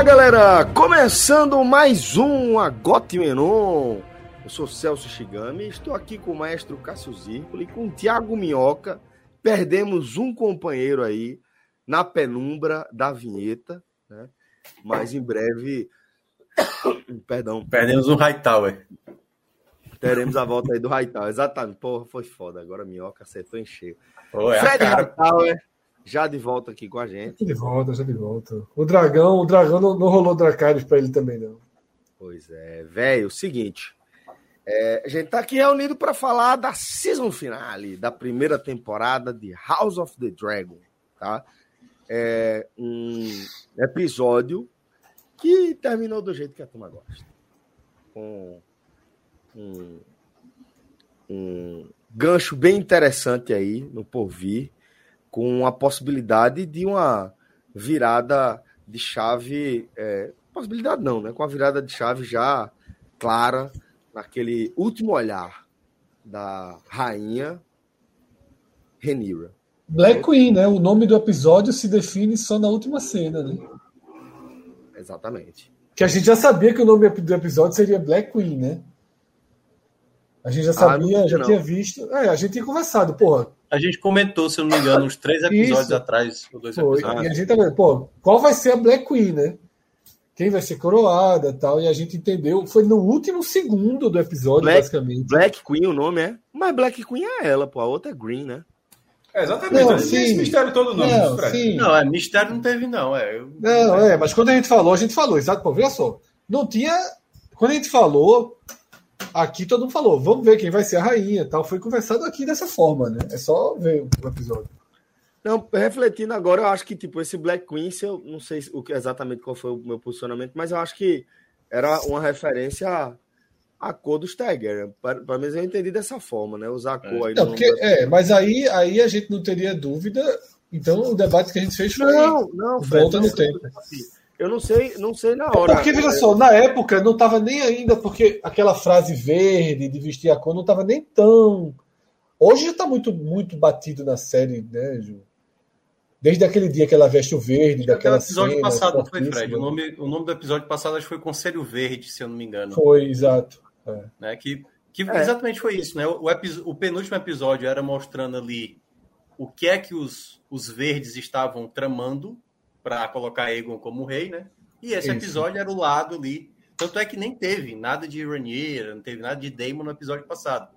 Olá, galera! Começando mais um Agote Menon. Eu sou Celso Shigami, estou aqui com o maestro Cássio Zirpoli e com o Tiago Minhoca. Perdemos um companheiro aí na penumbra da vinheta, né? Mas em breve. Perdão. Perdemos um Hightower. Teremos a volta aí do Hightower. Exatamente. Porra, foi foda. Agora Minhoca acertou em cheio. Pô, é a Fred. Hightower já de volta aqui com a gente. Já de volta, já de volta. O dragão, o dragão não, não rolou Dracarys pra ele também, não. Pois é, velho, o seguinte. é, a gente tá aqui reunido para falar da season finale da primeira temporada de House of the Dragon, tá? É um episódio que terminou do jeito que a turma gosta. Com um, um gancho bem interessante aí no porvir, com a possibilidade de uma virada de chave. é, possibilidade não, né? Com a virada de chave já clara naquele último olhar da rainha Renira. Black Queen, né? O nome do episódio se define só na última cena, né? Exatamente. Que a gente já sabia que o nome do episódio seria Black Queen, né? A gente já Ah, sabia, sabia, já não. tinha visto. É, a gente tinha conversado, porra. A gente comentou, se eu não me engano, uns três episódios Isso. atrás. Ou dois Foi. episódios. E a gente também, pô, qual vai ser a Black Queen, né? Quem vai ser coroada tal. E a gente entendeu. Foi no último segundo do episódio, Black- basicamente. Black Queen, o nome é? Mas Black Queen é ela, pô. A outra é Green, né? É, exatamente. Não, Não, sim. esse mistério todo não, Não, sim. Não, é, mistério não teve, não. É, eu- Não, é, mas quando a gente falou, a gente falou, exato, pô, veja só. Não tinha. Quando a gente falou, aqui todo mundo falou, vamos ver quem vai ser a rainha tal. Foi conversado aqui dessa forma, né? É só ver o episódio. Não, refletindo agora, eu acho que, tipo, esse Black Queen, eu não sei o que exatamente qual foi o meu posicionamento, mas eu acho que era uma referência à, à cor dos Targaryen. Para para mim, eu entendi dessa forma, né? Usar a cor aí Não, porque, é, mas aí, aí a gente não teria dúvida. Então o debate que a gente fez foi. Não, não, Fred, Volta não, no tempo. Eu não sei, não sei na hora. Porque, veja só, na época não estava nem ainda, porque aquela frase verde de vestir a cor não estava nem tão. Hoje já está muito, muito batido na série, né, Ju? Desde aquele dia que ela veste o verde, Aquele daquela episódio cena passado, não foi. Fred? O nome, o nome do episódio passado acho que foi Conselho Verde, se eu não me engano. Foi, exato. É. Né? Que, que É. exatamente foi isso, né? O, o penúltimo episódio era mostrando ali o que é que os, os verdes estavam tramando para colocar Aegon como rei, né? E esse Isso. episódio era o lado ali. Tanto é que nem teve nada de Rhaenyra, não teve nada de Daemon no episódio passado.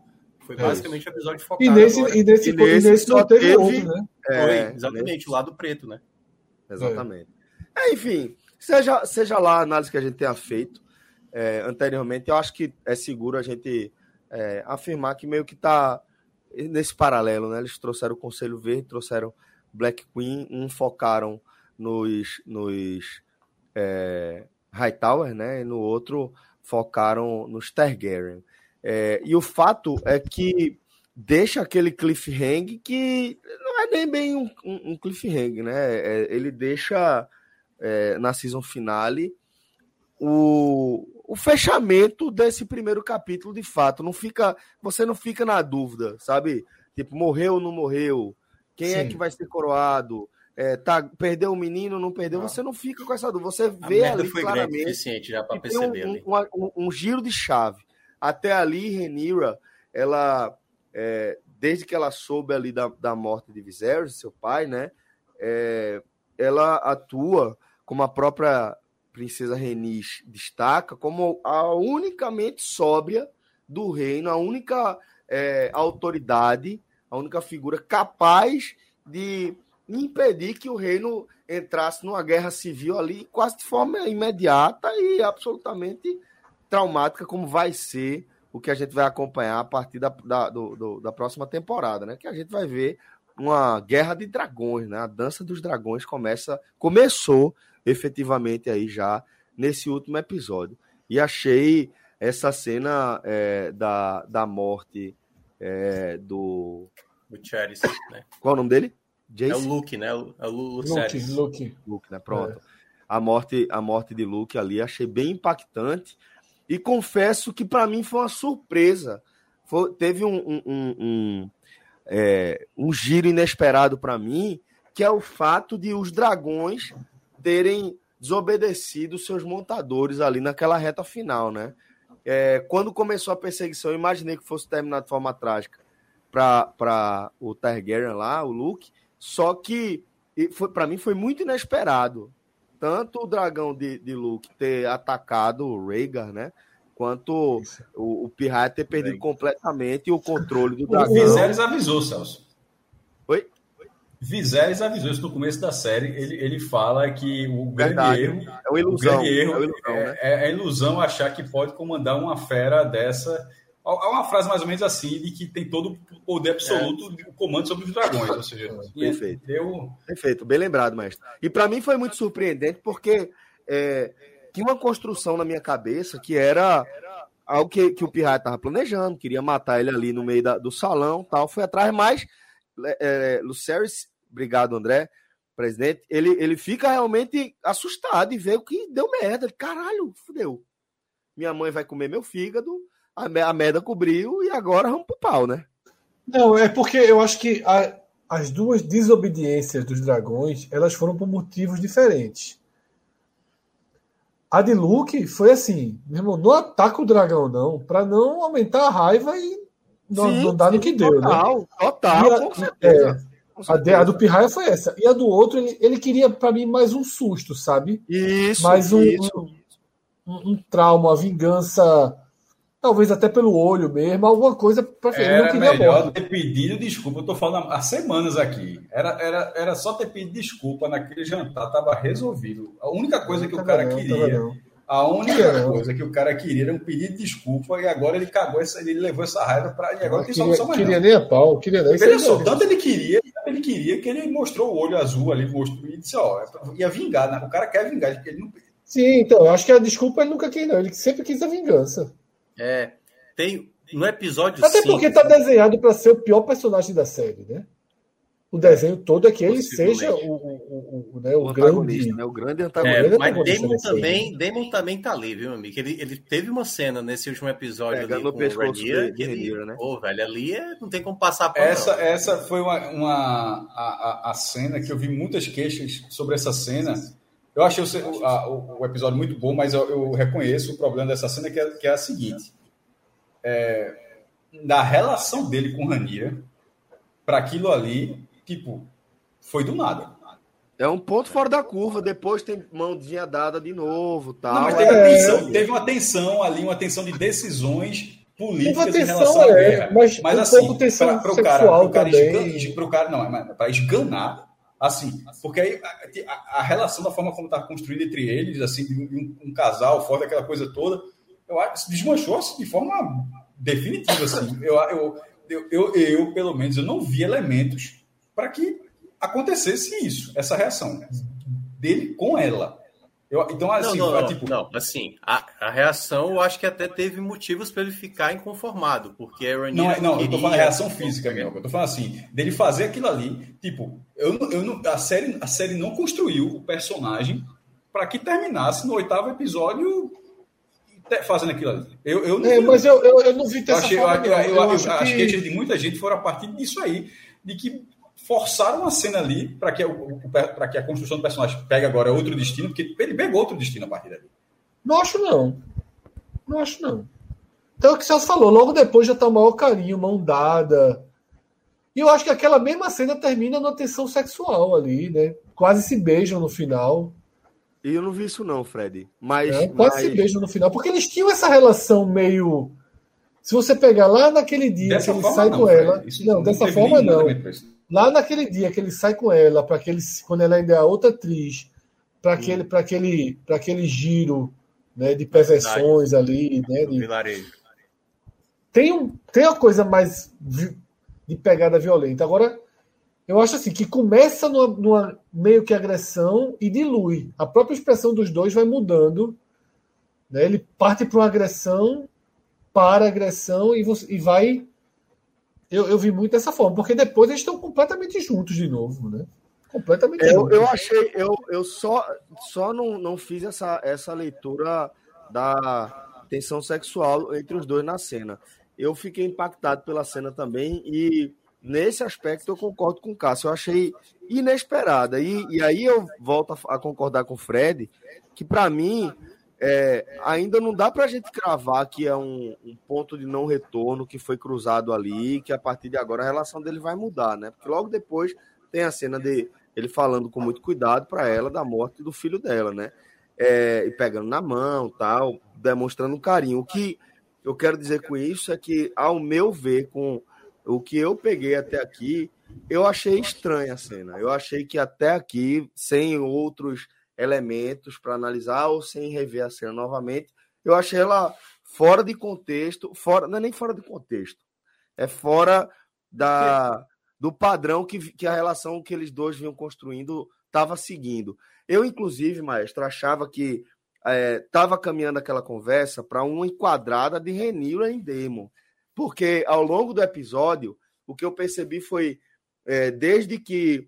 Foi É basicamente o episódio focado E nesse, agora. e nesse, E e nesse nesse só não teve, teve- outro, né? Foi, É, exatamente, o lado preto, né? Exatamente. É, enfim, seja, seja lá a análise que a gente tenha feito é, anteriormente, eu acho que é seguro a gente é, afirmar que meio que está nesse paralelo, né? Eles trouxeram o Conselho Verde, trouxeram Black Queen, um focaram nos, nos é, Hightower, né? E no outro focaram nos Targaryen. É, e o fato é que deixa aquele cliffhanger que não é nem bem um, um, cliffhanger, né? É, ele deixa é, na season finale o, o fechamento desse primeiro capítulo de fato. Não fica, você não fica na dúvida, sabe? Tipo, morreu ou não morreu? Quem é Sim. que vai ser coroado? É, tá, perdeu o menino, não perdeu? Não. Você não fica com essa dúvida. Você vê ali claramente já para tem um, perceber ali. um, um- um giro de chave. Até ali, Renira, ela, é, desde que ela soube ali da, da morte de Viserys, seu pai, né? é, ela atua, como a própria princesa Renis destaca, como a unicamente sóbria do reino, a única é, autoridade, a única figura capaz de impedir que o reino entrasse numa guerra civil ali quase de forma imediata e absolutamente traumática como vai ser o que a gente vai acompanhar a partir da, da, do, do, da próxima temporada, né? Que a gente vai ver uma guerra de dragões, né? A dança dos dragões começa, começou efetivamente aí já nesse último episódio. E achei essa cena é, da, da morte é, do. O Charis, né? Qual é o nome dele? Jace? É o Luke, né? É o Luke, Luke, Luke. Luke, né? Pronto. É. A, morte, a morte de Luke ali achei bem impactante. E confesso que para mim foi uma surpresa. Foi, teve um, um, um, um, é, um giro inesperado para mim, que é o fato de os dragões terem desobedecido seus montadores ali naquela reta final, né? É, quando começou a perseguição, eu imaginei que fosse terminar de forma trágica para o Targaryen lá, o Luke, só que foi para mim foi muito inesperado. Tanto o dragão de, de Luke ter atacado o Rhaegar, né? Quanto o, o Pirraia ter perdido completamente o controle do dragão. O Viserys avisou, Celso. Oi? Viserys avisou isso no começo da série. Ele, ele fala que o grande Verdade. erro. É uma ilusão. O erro é, ilusão, é, né? é, é, a ilusão achar que pode comandar uma fera dessa. Há uma frase mais ou menos assim, de que tem todo o poder absoluto é. do comando sobre os dragões. Ou seja, Perfeito. Deu... Perfeito, bem lembrado, mestre. E para mim foi muito surpreendente, porque é, tinha uma construção na minha cabeça que era algo que, que o Pirraia estava planejando, queria matar ele ali no meio da, do salão tal, foi atrás, mas é, Lucerys Obrigado, André. Presidente, ele, ele fica realmente assustado e vê o que deu merda. Caralho, fudeu. Minha mãe vai comer meu fígado, a, a merda cobriu e agora vamos pro pau, né? Não, é porque eu acho que a, as duas desobediências dos dragões, elas foram por motivos diferentes. A de Luke foi assim, meu irmão, não ataca o dragão não, para não aumentar a raiva e não, sim, não dar no que deu, total, né? Total, a, com certeza. É, a, de, a, do Pirraia foi essa. E a do outro, ele, ele queria, para mim, mais um susto, sabe? Isso. Mais um, isso. Um, um, um, trauma, uma vingança, talvez até pelo olho mesmo, alguma coisa para Era não melhor ter pedido desculpa. Eu tô falando há semanas aqui. Era, era, era só ter pedido desculpa naquele jantar, tava resolvido. A única coisa que o cara não, queria. A única coisa que o cara queria era um pedido de desculpa e agora ele cagou essa, ele levou essa raiva para e agora não tem solução mais. Queria não. nem a pau, queria nem. Veja só, tanto ele queria, ele queria que ele mostrou o olho azul ali, mostrou e disse, ó, ia vingar, né? O cara quer vingar, ele não Sim, então, eu acho que a desculpa ele nunca quis, não. Ele sempre quis a vingança. É. Tem no episódio Até 5, porque tá desenhado para ser o pior personagem da série, né? o desenho todo é que ele seja o, o, o, né, o, o grande, né? o grande antagonista. É, mas Damon também, Damon também tá ali, viu, amigo? Ele, ele teve uma cena nesse último episódio ali com o Ranier, de, ele, né? Pô, velho, ali é, não tem como passar por essa, não. essa foi uma, uma a, a, a, cena que eu vi muitas queixas sobre essa cena. Eu achei o, a, o, episódio muito bom, mas eu, eu, reconheço o problema dessa cena que é, que é a seguinte. É, da relação dele com Ranier para aquilo ali tipo, foi do nada. É um ponto fora da curva, depois tem mãozinha dada de novo, tal. Não, mas teve, é... tensão, teve uma tensão ali, uma tensão de decisões políticas tensão, em relação à é, guerra. Mas, mas um assim, para o cara, pro cara, esgan, pro cara, não, é para esganar, assim, porque aí a, a, relação da forma como está construída entre eles, assim, um, um, casal, fora daquela coisa toda, eu acho se desmanchou assim, de forma definitiva, assim. Eu, eu, eu, eu, eu, pelo menos, eu não vi elementos para que acontecesse isso, essa reação dele com ela. Eu, então, assim, não, não, não, tipo... não assim, a, a, reação eu acho que até teve motivos para ele ficar inconformado, porque a Não, é, não, queria... eu tô falando reação física mesmo. Eu tô falando assim, dele fazer aquilo ali, tipo, eu, eu não, a, série, a série não construiu o personagem para que terminasse no oitavo episódio fazendo aquilo ali. Eu, eu não é, vi, mas eu, eu, eu, não vi dessa achei, forma, eu, eu, eu, eu, acho que... as queixas de muita gente foram a partir disso aí, de que forçaram uma cena ali para que, para que a construção do personagem pegue agora outro destino, porque ele pegou outro destino a partir dali. Não acho, não. Não acho, não. Então, é o que você falou, logo depois já tá o maior carinho, mão dada. E eu acho que aquela mesma cena termina na tensão sexual ali, né? Quase se beijam no final. E eu não vi isso, não, Fred. Mas. É, quase mas... se beijam no final. Porque eles tinham essa relação meio. Se você pegar lá naquele dia dessa que ele sai não, com Fred. ela. Isso não, não dessa forma não. Lá naquele dia que ele sai com ela, para aquele, quando ela ainda é outra atriz, para aquele, para aquele, para aquele giro né, de perversões ali, né, de... Tem, um, tem uma coisa mais de pegada violenta. Agora, eu acho assim, que começa numa, numa, meio que agressão e dilui. A própria expressão dos dois vai mudando. Né? Ele parte para uma agressão, para agressão e, você, e vai. Eu, eu vi muito dessa forma, porque depois eles estão completamente juntos de novo, né? Completamente eu. Eu achei, eu, eu só, só não, não fiz essa, essa leitura da tensão sexual entre os dois na cena. Eu fiquei impactado pela cena também e nesse aspecto eu concordo com o Cássio. Eu achei inesperada. E, e aí eu volto a, a concordar com o Fred, que para mim é, ainda não dá para a gente cravar que é um, um, ponto de não retorno que foi cruzado ali, que a partir de agora a relação dele vai mudar, né? Porque logo depois tem a cena de ele falando com muito cuidado para ela da morte do filho dela, né? É, e pegando na mão, tal, demonstrando carinho. O que eu quero dizer com isso é que, ao meu ver, com o que eu peguei até aqui, eu achei estranha a cena. Eu achei que até aqui, sem outros elementos para analisar ou sem rever a cena novamente, eu achei ela fora de contexto, fora, não é nem fora de contexto, é fora da, do padrão que, que a relação que eles dois vinham construindo estava seguindo. Eu, inclusive, maestro, achava que estava é, caminhando aquela conversa para uma enquadrada de Renira em Demon. Porque ao longo do episódio, o que eu percebi foi, é, desde que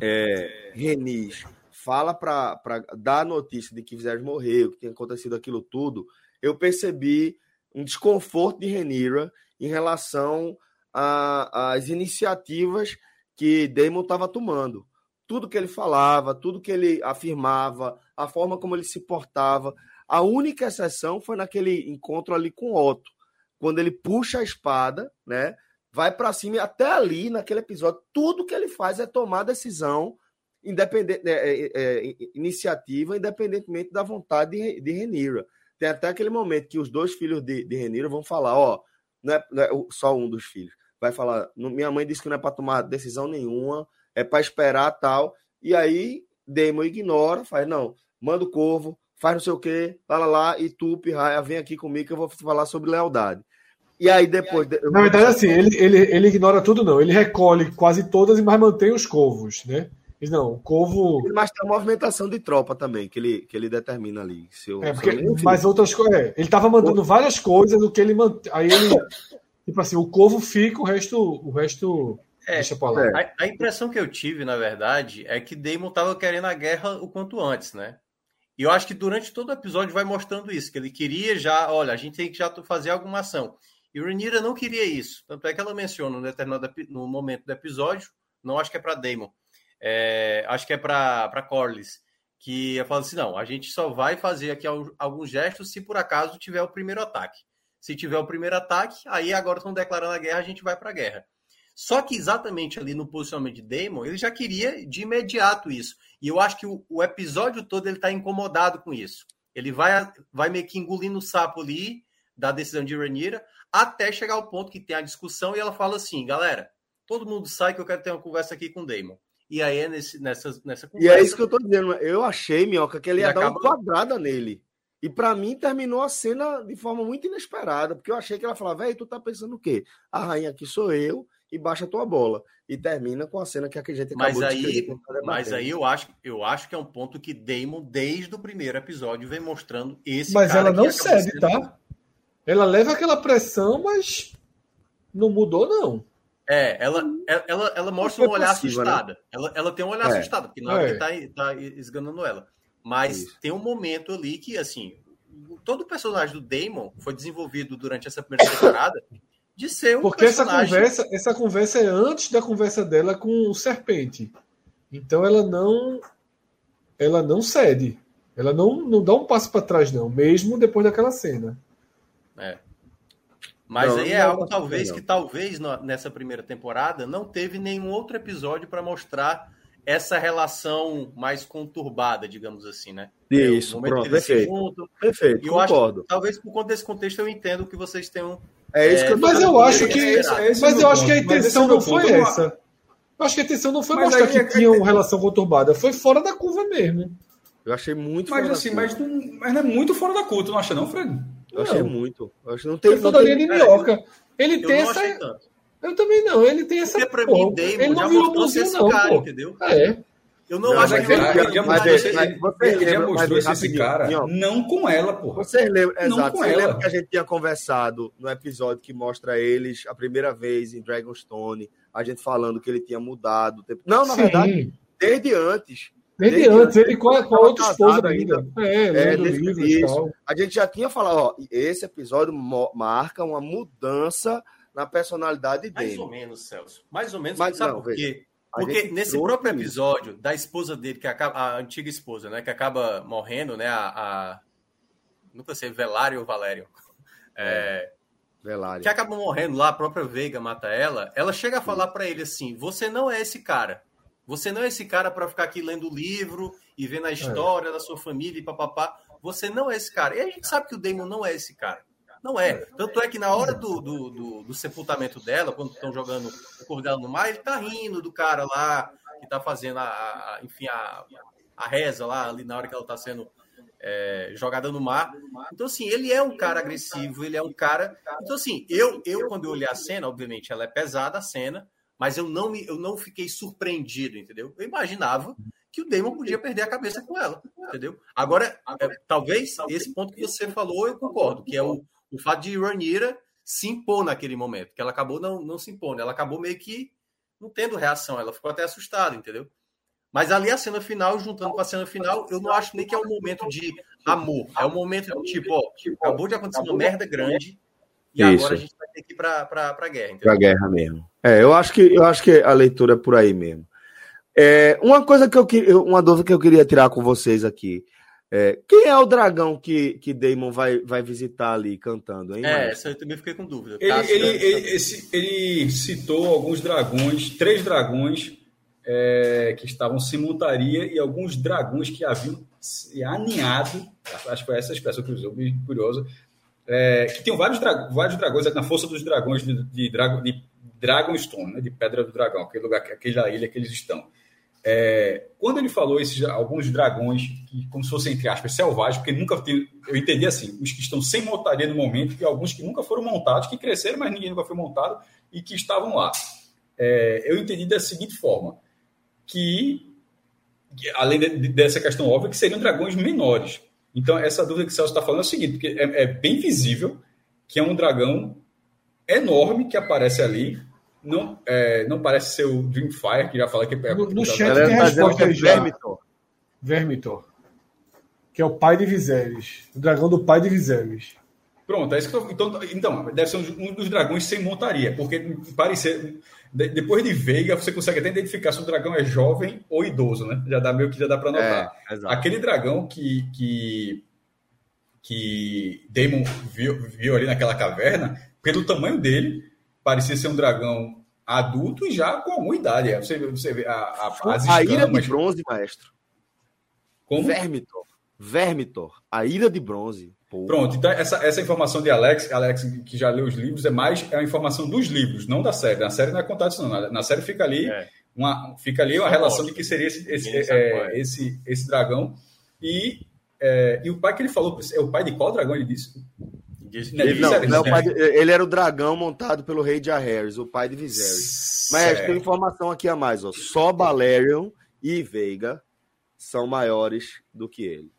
é, Renis fala para dar a notícia de que Viserys morreu, que tinha acontecido aquilo tudo, eu percebi um desconforto de Renira em relação às iniciativas que Damon estava tomando. Tudo que ele falava, tudo que ele afirmava, a forma como ele se portava. A única exceção foi naquele encontro ali com Otto, quando ele puxa a espada, né? Vai para cima e até ali, naquele episódio, tudo que ele faz é tomar decisão, independente, é, é, é, iniciativa, independentemente da vontade de, de Renira. Tem até aquele momento que os dois filhos de, de Renira vão falar, ó, não é, não é só um dos filhos, vai falar, minha mãe disse que não é para tomar decisão nenhuma, é para esperar tal. E aí, Demo ignora, faz, não, manda o corvo, faz não sei o quê, lá, lá, lá, e tu, Pirraia, vem aqui comigo que eu vou falar sobre lealdade. E aí depois. Na verdade, assim, ele, ele, ele ignora tudo, não. Ele recolhe quase todas, mas mantém os covos, né? Não, o Corvo. Mas tem a movimentação de tropa também, que ele, que ele determina ali. Se eu, é, porque, mas outras coisas. É, ele estava mantendo várias coisas do que ele mantém. Aí ele. tipo assim, o Corvo fica, o resto. O resto é, deixa pra lá. A, a, impressão que eu tive, na verdade, é que Damon estava querendo a guerra o quanto antes, né? E eu acho que durante todo o episódio vai mostrando isso, que ele queria já, olha, a gente tem que já fazer alguma ação. E Rhaenyra não queria isso. Tanto é que ela menciona no determinado no momento do episódio, não acho que é para Daemon, é, acho que é para Corlys, que eu falo assim, não, a gente só vai fazer aqui alguns gestos se por acaso tiver o primeiro ataque. Se tiver o primeiro ataque, aí agora estão declarando a guerra, a gente vai para a guerra. Só que exatamente ali no posicionamento de Damon, ele já queria de imediato isso. E eu acho que o, o episódio todo ele está incomodado com isso. Ele vai, vai meio que engolindo o sapo ali da decisão de Rhaenyra, até chegar ao ponto que tem a discussão e ela fala assim, galera, todo mundo sai que eu quero ter uma conversa aqui com o Damon. E aí é nesse, nessa, nessa conversa... E é isso que eu tô dizendo. Eu achei, Minhoca, que ele ia dar acaba... uma quadrada nele. E para mim terminou a cena de forma muito inesperada, porque eu achei que ela falava, velho, tu tá pensando o quê? A rainha aqui sou eu e baixa a tua bola. E termina com a cena que a gente acabou mas aí, de Mas aí eu acho, eu acho que é um ponto que Damon, desde o primeiro episódio, vem mostrando esse Mas ela não cede, sendo... tá? Ela leva aquela pressão, mas não mudou, não. É, ela, ela, ela mostra um olhar passiva, né? assustada. Né? Ela, ela tem um olhar é. assustado, porque na hora é. que tá, tá esganando ela. Mas Isso. tem um momento ali que, assim, todo o personagem do Damon foi desenvolvido durante essa primeira temporada de ser um Porque personagem... essa conversa, essa conversa é antes da conversa dela com o Serpente. Então ela não ela não cede. Ela não, não dá um passo para trás, não, mesmo depois daquela cena. É. Mas não, aí é algo talvez que talvez nessa primeira temporada não teve nenhum outro episódio para mostrar essa relação mais conturbada, digamos assim, né? É, Isso, é, pronto, perfeito. perfeito, eu concordo. Acho, talvez por conta desse contexto eu entendo que vocês tenham... É isso que eu Mas eu acho que, é mas eu acho que a intenção não foi essa. Eu acho que a intenção não foi mas mostrar que é, tinha uma relação conturbada, foi fora da curva mesmo. Eu achei muito mas, fora assim, da curva. Mas, não, mas não é muito fora da curva, tu não acha não, Fred? Eu não. achei muito. Eu acho não tem, não tem... de minhoca. Ele tem essa... Eu também não, ele tem essa... Porque pra mim, Damon ele não já mostrou ser esse cara, pô. entendeu? É. Eu não, não acho que ele, ele já mostrou, esse, ele, já mostrou esse cara não com ela, porra. Você lembra, não exato, você lembra que a gente tinha conversado no episódio que mostra eles a primeira vez em Dragonstone, a gente falando que ele tinha mudado. Não, na Sim. verdade, desde antes. Desde, desde antes, ele com a, com a outra esposa ainda. ainda. É, é livro isso. A gente já tinha falado, ó, esse episódio marca uma mudança na personalidade dele. Mais ou menos, Celso. Mais ou menos, Mas, sabe não, por quê? Porque nesse próprio episódio da esposa dele, que acaba, a antiga esposa, né, que acaba morrendo, né, a, a nunca sei, Velário ou Valério, é, Velário. que acaba morrendo lá, a própria Veiga mata ela, ela chega a falar para ele assim, você não é esse cara, você não é esse cara para ficar aqui lendo livro e vendo a é. história é. da sua família e papapá, você não é esse cara. E a gente sabe que o Damon não é esse cara. Não é. Tanto é que na hora do, do, do, do sepultamento dela, quando estão jogando o cordel no mar, ele tá rindo do cara lá que tá fazendo a, a enfim, a, a reza lá ali na hora que ela tá sendo é, jogada no mar. Então, assim, ele é um cara agressivo, ele é um cara. Então, assim, eu, eu quando eu olhei a cena, obviamente ela é pesada a cena, mas eu não, me, eu não fiquei surpreendido, entendeu? Eu imaginava que o Damon podia perder a cabeça com ela, entendeu? Agora, é, talvez esse ponto que você falou, eu concordo, que é o, o fato de Ranira se impor naquele momento, que ela acabou não, não se impondo, ela acabou meio que não tendo reação, ela ficou até assustada, entendeu? Mas ali a cena final, juntando com a cena final, eu não acho nem que é um momento de amor, é um momento tipo, ó, acabou de acontecer uma merda grande e Isso. agora a gente vai ter que ir pra, pra, pra guerra. Entendeu? Pra guerra mesmo. É, eu acho que, eu acho que a leitura é por aí mesmo. É, uma coisa que eu queria, uma dúvida que eu queria tirar com vocês aqui. É, quem é o dragão que, que Damon vai, vai visitar ali cantando, hein? É, essa eu também fiquei com dúvida. Ele, ele, ele, esse, ele, citou alguns dragões, três dragões é, que estavam sem montaria e alguns dragões que haviam se aninhado. Acho que foi essa expressão que usou, curiosa. É, que tem vários, dra vários dragões na força dos dragões de, de, de Dragonstone, né, de Pedra do Dragão, aquele lugar, aquela ilha que eles estão. É, quando ele falou esses alguns dragões, que, como se fossem, entre aspas, selvagens, porque nunca tem, eu entendi assim, os que estão sem montaria no momento, e alguns que nunca foram montados, que cresceram, mas ninguém nunca foi montado, e que estavam lá. É, eu entendi da seguinte forma, que, além de, dessa questão óbvia, que seriam dragões menores. Então, essa dúvida que o Celso está falando é o seguinte, porque é, é bem visível que é um dragão enorme que aparece ali, não, é, não parece ser o Dreamfire, que já falei que é. No, no chat tem a resposta aí já. Vermitor. Vermitor. Que é o pai de Viserys. O dragão do pai de Viserys. Pronto, é isso que eu tô, então, então, deve ser um dos dragões sem montaria, porque parecer. Depois de Veiga, você consegue até identificar se o dragão é jovem ou idoso, né? Já dá meio que já dá para notar. É, Aquele dragão que, que, que Damon viu, viu ali naquela caverna, pelo tamanho dele, parecia ser um dragão adulto e já com alguma idade. É, você, você vê a, a, as a ira de bronze, maestro. Como? Vermitor. Vermitor. A ira de bronze. Pô. Pronto, então essa, essa informação de Alex, Alex que já leu os livros, é mais é a informação dos livros, não da série. Na série não é contado isso, não. Na, na série fica ali é. uma, fica ali uma relação de que seria esse, esse, é, é, esse, esse dragão. E, é, e o pai que ele falou, é o pai de qual dragão ele disse? Ele, não, não, é de, ele era o dragão montado pelo rei de Aerys, o pai de Viserys. Mas tem informação aqui a mais, ó. Só Balerion e Veiga são maiores do que ele.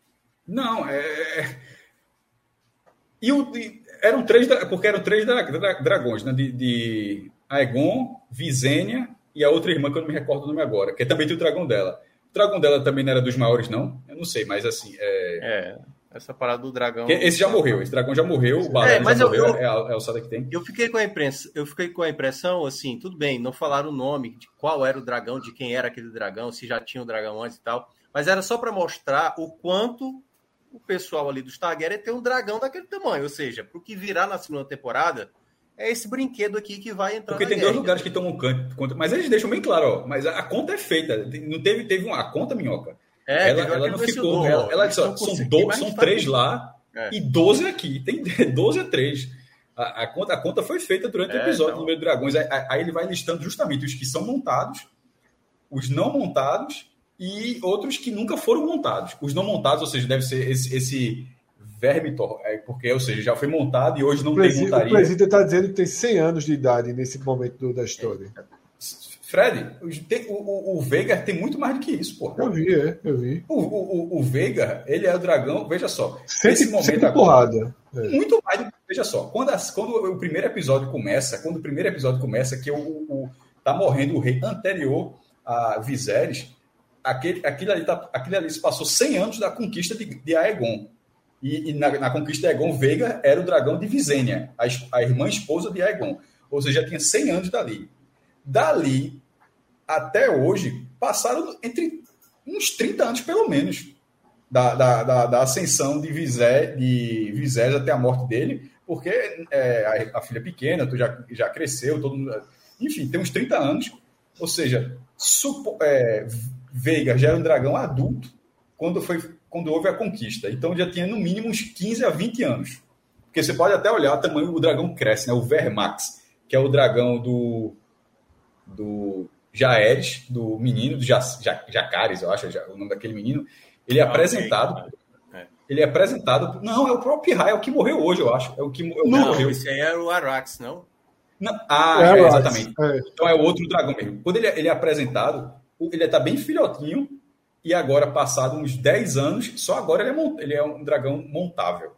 Não, é. E, o, e eram três, porque eram três dra, dra, dragões, né? De, de Aegon, Visenya e a outra irmã que eu não me recordo o nome agora, que também tem o dragão dela. O dragão dela também não era dos maiores, não? Eu não sei, mas assim. É... é essa parada do dragão. Esse já morreu, esse dragão já morreu, o é, mas já eu, morreu, eu, é, a, é a alçada que tem. Eu fiquei com a impressão, eu fiquei com a impressão, assim, tudo bem, não falaram o nome, de qual era o dragão, de quem era aquele dragão, se já tinha o dragão antes e tal, mas era só para mostrar o quanto o pessoal ali do Targaryen tem um dragão daquele tamanho, ou seja, pro que virar na segunda temporada, é esse brinquedo aqui que vai entrar Porque tem guerra, dois lugares que tomam conta, mas eles deixam bem claro, ó, mas a, conta é feita, não teve, teve uma a conta, minhoca, é, ela, ela não ficou. Ela, ela disse: ó, são, do, são três lá é. e 12 aqui. Tem 12 a 3. A, a, conta, a conta foi feita durante é, o episódio então... do número de dragões. Aí, aí, ele vai listando justamente os que são montados, os não montados e outros que nunca foram montados. Os não montados, ou seja, deve ser esse, esse Vermitor, é, porque, ou seja, já foi montado e hoje não O, tem montaria. o presidente está dizendo que tem 100 anos de idade nesse momento do- da história. Fred, tem- o, o, o Veiga tem muito mais do que isso, pô. Eu vi, é, eu vi. O, o, o- o Veiga, ele é o dragão, veja só. Sempre, Esse momento sempre agora- porrada. É. Muito mais do que. Veja só, quando, as- quando o primeiro episódio começa, quando o primeiro episódio começa, que o, o- tá morrendo o rei anterior a Viserys, aquele, aquele, ali tá, aquele ali se passou 100 anos da conquista de, de Aegon. E, e na, na conquista de Aegon, Veiga era o dragão de Visenya, a, a irmã esposa de Aegon. Ou seja, tinha 100 anos dali. Dali até hoje, passaram entre uns 30 anos, pelo menos da, da, da, da ascensão de Visé, de Viserys até a morte dele, porque é, a, a filha pequena, tu já, já cresceu, todo mundo, enfim, tem uns 30 anos, ou seja, supo, é, Veiga já era um dragão adulto quando, foi, quando houve a conquista, então já tinha no mínimo uns 15 a 20 anos, porque você pode até olhar o tamanho do dragão cresce, né? o Vermax, que é o dragão do, do Jaeres, do menino, do ja, ja, Jacares, eu acho, o nome daquele menino, ele é Ah, apresentado. ok. É. Ele é apresentado. Não, é o próprio Pirraia, é o que morreu hoje, eu acho. É o que é o Não, morreu. esse aí era o Arax, não? Não, ah, É, é, exatamente. É. Então é o outro dragão mesmo. Quando ele, é- ele é apresentado, ele está bem filhotinho, e agora, passado uns 10 anos, só agora ele é, ele é um dragão montável.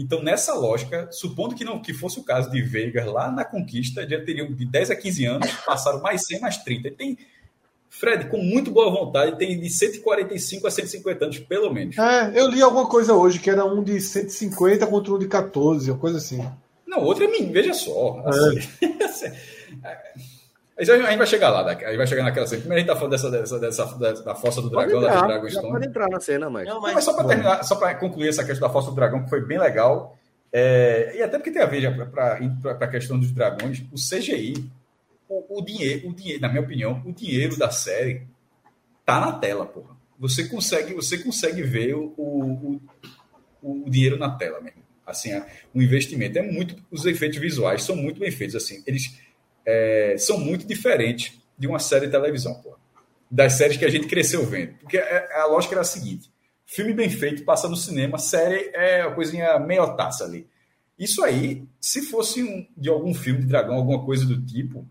Então, nessa lógica, supondo que não que fosse o caso de Veiga lá na conquista, já teriam de 10 a 15 anos, passaram mais 100, mais 30. Ele tem, Fred, com muito boa vontade, tem de 145 a 150 anos, pelo menos. É, eu li alguma coisa hoje que era um de 150 contra um de 14, uma coisa assim. Não, outro é mim, veja só. Assim, Mas a gente vai chegar lá, a gente vai chegar naquela cena. Primeiro a gente tá falando dessa, dessa, dessa, da força do dragão, da entrar, Dragon já Stone. pode entrar na cena, mas. Não, Não, mas, mas só para terminar, só para concluir essa questão da força do dragão, que foi bem legal, é, e até porque tem a ver para a questão dos dragões, o CGI, o, o dinheiro, o dinheiro, na minha opinião, o dinheiro da série tá na tela, porra. Você consegue, você consegue ver o, o, o, dinheiro na tela mesmo. Assim, é, o investimento é muito, os efeitos visuais são muito bem feitos, assim, eles é, são muito diferentes de uma série de televisão, porra. Das séries que a gente cresceu vendo. Porque a, a lógica era a seguinte: filme bem feito passa no cinema, série é uma coisinha meiotaça ali. Isso aí, se fosse um, de algum filme de dragão, alguma coisa do tipo,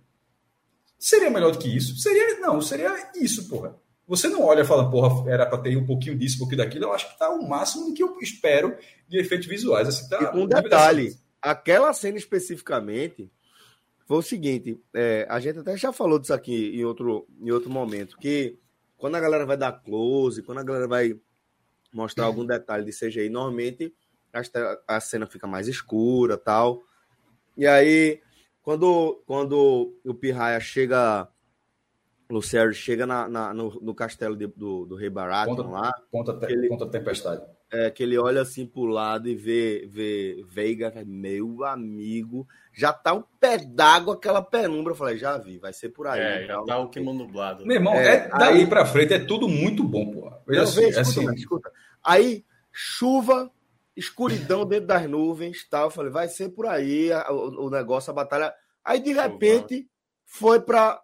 seria melhor do que isso? Seria, não, seria isso, porra. Você não olha e fala, porra, era para ter um pouquinho disso, um pouquinho daquilo. Eu acho que tá o máximo do que eu espero de efeitos visuais. Assim, tá, E um detalhe, aquela cena especificamente foi o seguinte: é, a gente até já falou disso aqui em outro, em outro momento, que quando a galera vai dar close, quando a galera vai mostrar algum detalhe de CGI, normalmente a, a cena fica mais escura tal. E aí, quando, quando o Pirraia chega, o Luciano chega na, na- no, no castelo de- do, do Rei Conta- lá, Ponta, Ele- ponta tempestade. É, que ele olha assim pro lado e vê, vê Veiga, fala, meu amigo, já tá um pé d'água aquela penumbra. Eu falei, já vi, vai ser por aí. É, já Então, tá o queimando nublado. Meu irmão, É, é, daí aí- pra frente é tudo muito bom, porra. Veja assim, é escuta, assim, escuta. Aí, chuva, escuridão dentro das nuvens, tal. Eu falei, vai ser por aí a- o, o negócio, a batalha. Aí, de repente, foi pra,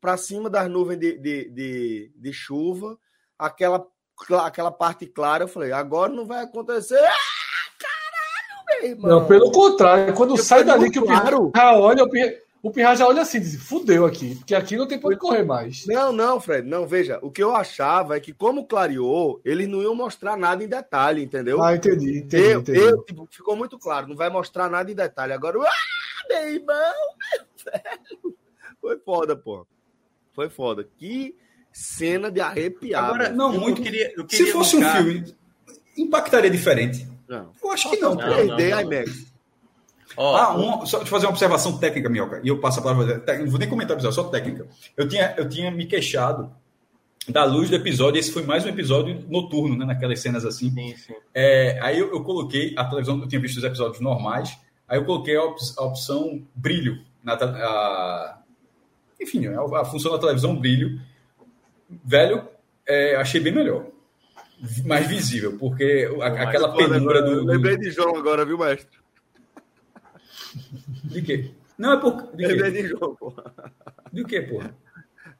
pra cima das nuvens de, de, de, de chuva, aquela, aquela parte clara. Eu falei, agora não vai acontecer. Ah, caralho, meu irmão. Não, pelo contrário, quando Eu sai dali que o Pirra claro. olha, o Pirra, o Pirra já olha assim, diz, fudeu aqui, porque aqui não tem pra onde correr mais. Não, não, Fred, não, veja, o que eu achava é que como clareou, eles não iam mostrar nada em detalhe, entendeu? Ah, entendi, entendi, eu, entendi. eu, tipo, ficou muito claro, não vai mostrar nada em detalhe. Agora, ah, meu irmão, meu velho. Foi foda, pô. Foi foda. Que cena de arrepiar. Agora. Não, eu, muito- eu queria, eu Se queria fosse um filme, impactaria diferente. Não. Eu acho que não, Não, não. 3D IMAX. Ó, Ah, um, só deixa eu fazer uma observação técnica, Minhoca, e eu passo a palavra. Não vou nem comentar o episódio, só técnica. Eu tinha, eu tinha me queixado da luz do episódio, esse foi mais um episódio noturno, né, naquelas cenas assim. sim, sim. É, aí eu, eu coloquei a televisão, eu tinha visto os episódios normais, aí eu coloquei a, op- a opção brilho. Na, te- a- enfim, a, a função da televisão brilho. Velho, é, achei bem melhor. Mais visível, porque a- Mas aquela Foda penumbra do, do- Lembrei de João agora, viu, mestre? De quê? Não, é por. De Lembrei quê? de João, pô. De quê, porra?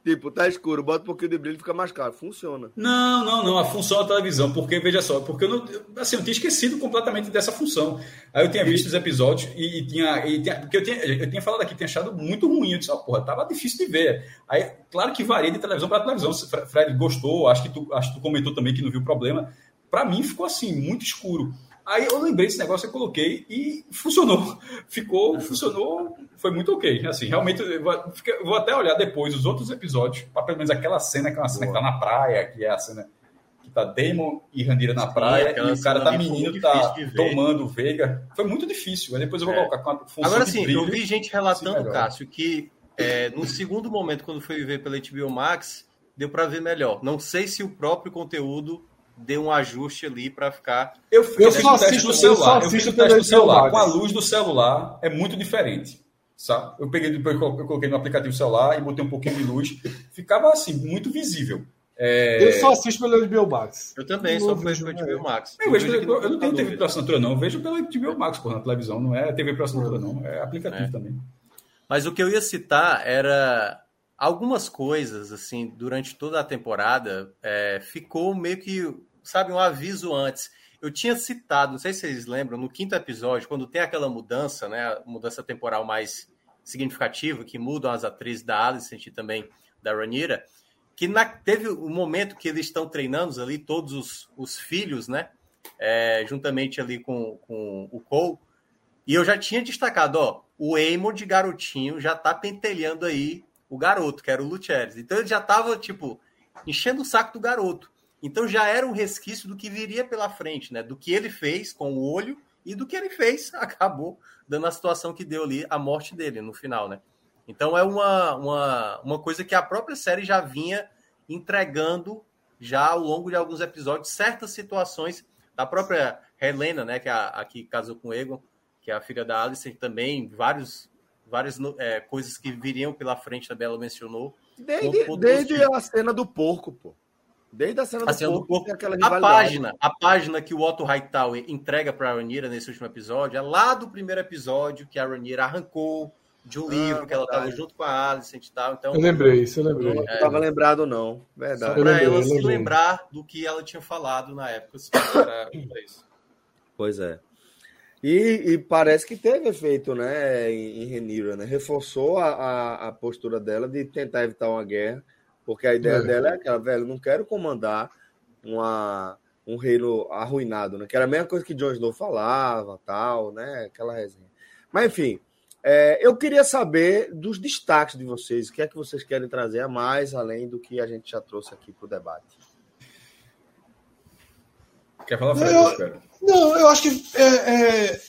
Tipo, tá escuro, bota um pouquinho de brilho fica mais caro. Funciona. Não, não, não. A função da televisão, porque, veja só, porque eu não. Assim, eu tinha esquecido completamente dessa função. Aí eu tinha visto os episódios e, e tinha. E tinha porque eu tinha, eu tinha falado aqui, tinha achado muito ruim. Eu disse, oh, porra, tava difícil de ver. Aí, claro que varia de televisão para televisão. Fred gostou, acho que, tu, acho que tu comentou também que não viu problema. Para mim ficou assim, muito escuro. Aí eu lembrei desse negócio, eu coloquei e funcionou. Ficou, funcionou, foi muito ok. Assim, realmente, eu vou, até olhar depois os outros episódios, para pelo menos aquela cena, que é uma cena Boa. que tá na praia, que é a cena que tá Damon e Randira na praia, sim, e o cara tá menino, tá tomando Veiga. Foi muito difícil. Aí depois eu vou é. colocar com a função Agora sim, eu vi gente relatando, Cássio, que é, no segundo momento, quando foi ver pela HBO Max, deu para ver melhor. Não sei se o próprio conteúdo dê um ajuste ali para ficar. Eu, eu só assisto no celular. Eu fiz o teste no celular. Com a luz do celular é muito diferente. Sabe? Eu peguei depois eu coloquei no aplicativo celular e botei um pouquinho de luz. Ficava assim, muito visível. É... Eu só assisto pelo HBO Max. Eu também, só vejo pelo HBO Max. Eu, vejo, eu, eu não tenho TV por assinatura, não. Eu vejo pelo HBO Max, por na televisão. Não é TV por assinatura, não. É aplicativo é. também. Mas o que eu ia citar era algumas coisas, assim, durante toda a temporada, é, ficou meio que, sabe, um aviso antes. Eu tinha citado, não sei se vocês lembram, no quinto episódio, quando tem aquela mudança, né, mudança temporal mais significativa, que mudam as atrizes da Alicent e também da Ranira, que na, teve o um momento que eles estão treinando ali, todos os, os filhos, né, é, juntamente ali com, com o Cole, e eu já tinha destacado, ó, o Eamon de garotinho já tá pentelhando aí o garoto, que era o Lucheres. Então ele já estava, tipo, enchendo o saco do garoto. Então já era um resquício do que viria pela frente, né? Do que ele fez com o olho e do que ele fez, acabou dando a situação que deu ali, a morte dele no final, né? Então é uma, uma, uma coisa que a própria série já vinha entregando já ao longo de alguns episódios certas situações da própria Helena, né, que é a, a que casou com Egon, que é a filha da Alice, também vários várias é, coisas que viriam pela frente, também ela mencionou. Desde, desde a cena do porco, pô. Desde a cena do, a cena porco, do porco. a página, a página que o Otto Hightower entrega para a Ranira nesse último episódio é lá do primeiro episódio que a Ranira arrancou de um ah, livro que ela estava junto com a Alice e tal. Então, eu lembrei, isso eu lembrei. Não estava lembrado, não. Verdade. Para ela se lembrar do que ela tinha falado na época. Assim, pra, pra pois é. E, e, parece que teve efeito, né, em, em Renira, né? Reforçou a, a, a, postura dela de tentar evitar uma guerra, porque a ideia é. dela é aquela, velho, não quero comandar uma, um reino arruinado, né? Que era a mesma coisa que Jon Snow falava, tal, né? Aquela resenha. Mas, enfim, é, eu queria saber dos destaques de vocês, o que é que vocês querem trazer a mais, além do que a gente já trouxe aqui para o debate. Quer falar, Fred? Eu, não, eu acho que. É, é,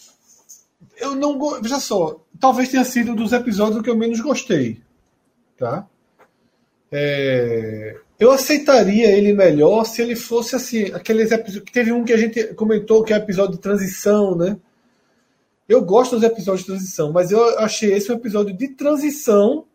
eu não. Veja só, talvez tenha sido dos episódios que eu menos gostei. Tá? É, eu aceitaria ele melhor se ele fosse assim. Aqueles episódios. Teve um que a gente comentou que é episódio de transição, né? Eu gosto dos episódios de transição, mas eu achei esse um episódio de transição,